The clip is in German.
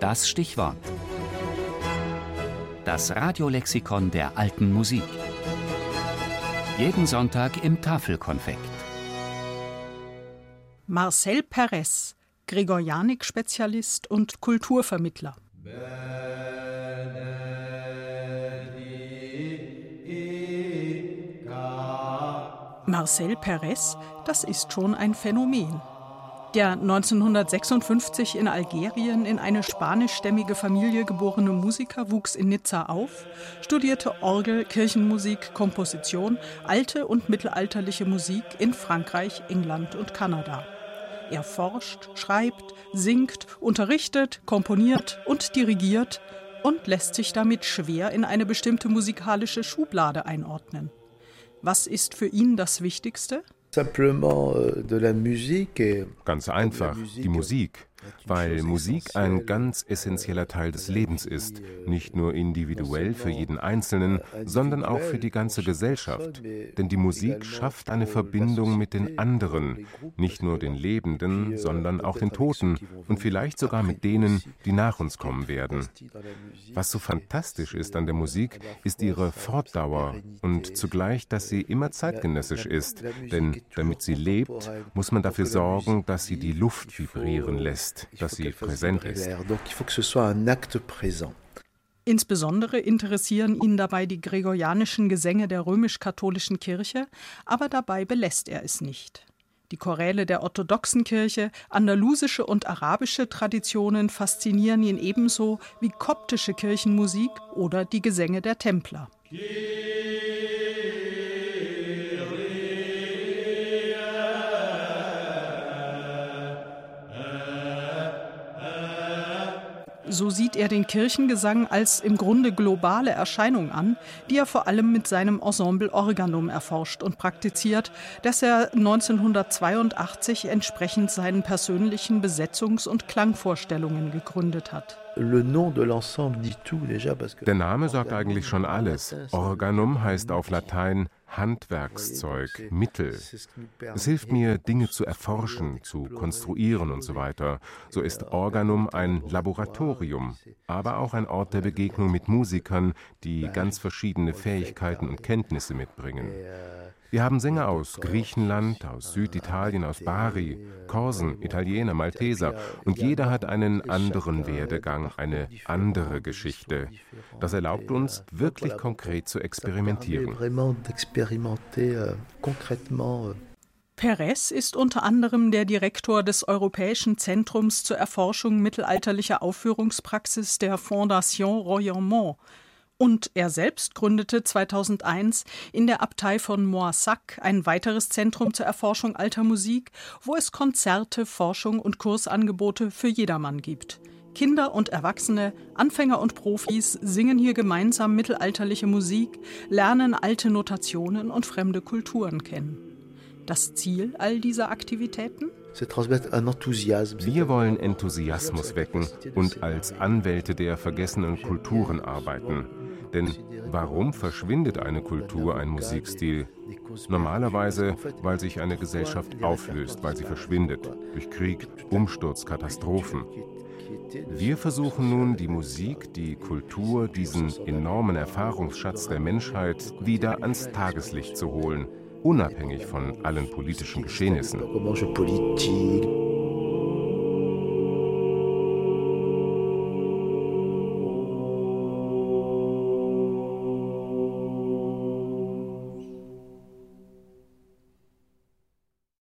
Das Stichwort. Das Radiolexikon der alten Musik. Jeden Sonntag im Tafelkonfekt. Marcel Perez, Gregorianik-Spezialist und Kulturvermittler. Marcel Perez, das ist schon ein Phänomen. Der 1956 in Algerien in eine spanischstämmige Familie geborene Musiker wuchs in Nizza auf, studierte Orgel, Kirchenmusik, Komposition, alte und mittelalterliche Musik in Frankreich, England und Kanada. Er forscht, schreibt, singt, unterrichtet, komponiert und dirigiert und lässt sich damit schwer in eine bestimmte musikalische Schublade einordnen. Was ist für ihn das Wichtigste? Euh, Ganz einfach, die Musik weil Musik ein ganz essentieller Teil des Lebens ist, nicht nur individuell für jeden Einzelnen, sondern auch für die ganze Gesellschaft. Denn die Musik schafft eine Verbindung mit den anderen, nicht nur den Lebenden, sondern auch den Toten und vielleicht sogar mit denen, die nach uns kommen werden. Was so fantastisch ist an der Musik, ist ihre Fortdauer und zugleich, dass sie immer zeitgenössisch ist, denn damit sie lebt, muss man dafür sorgen, dass sie die Luft vibrieren lässt dass sie präsent ist. Insbesondere interessieren ihn dabei die gregorianischen Gesänge der römisch-katholischen Kirche, aber dabei belässt er es nicht. Die Choräle der orthodoxen Kirche, andalusische und arabische Traditionen faszinieren ihn ebenso wie koptische Kirchenmusik oder die Gesänge der Templer. So sieht er den Kirchengesang als im Grunde globale Erscheinung an, die er vor allem mit seinem Ensemble Organum erforscht und praktiziert, das er 1982 entsprechend seinen persönlichen Besetzungs- und Klangvorstellungen gegründet hat. Der Name sagt eigentlich schon alles. Organum heißt auf Latein Handwerkszeug, Mittel. Es hilft mir, Dinge zu erforschen, zu konstruieren und so weiter. So ist Organum ein Laboratorium, aber auch ein Ort der Begegnung mit Musikern, die ganz verschiedene Fähigkeiten und Kenntnisse mitbringen. Wir haben Sänger aus Griechenland, aus Süditalien, aus Bari, Korsen, Italiener, Malteser und jeder hat einen anderen Werdegang, eine andere Geschichte. Das erlaubt uns, wirklich konkret zu experimentieren. Perez ist unter anderem der Direktor des Europäischen Zentrums zur Erforschung mittelalterlicher Aufführungspraxis der Fondation Royaumont. Und er selbst gründete 2001 in der Abtei von Moissac ein weiteres Zentrum zur Erforschung alter Musik, wo es Konzerte, Forschung und Kursangebote für jedermann gibt. Kinder und Erwachsene, Anfänger und Profis singen hier gemeinsam mittelalterliche Musik, lernen alte Notationen und fremde Kulturen kennen. Das Ziel all dieser Aktivitäten? Wir wollen Enthusiasmus wecken und als Anwälte der vergessenen Kulturen arbeiten. Denn warum verschwindet eine Kultur, ein Musikstil? Normalerweise, weil sich eine Gesellschaft auflöst, weil sie verschwindet, durch Krieg, Umsturz, Katastrophen. Wir versuchen nun, die Musik, die Kultur, diesen enormen Erfahrungsschatz der Menschheit wieder ans Tageslicht zu holen, unabhängig von allen politischen Geschehnissen.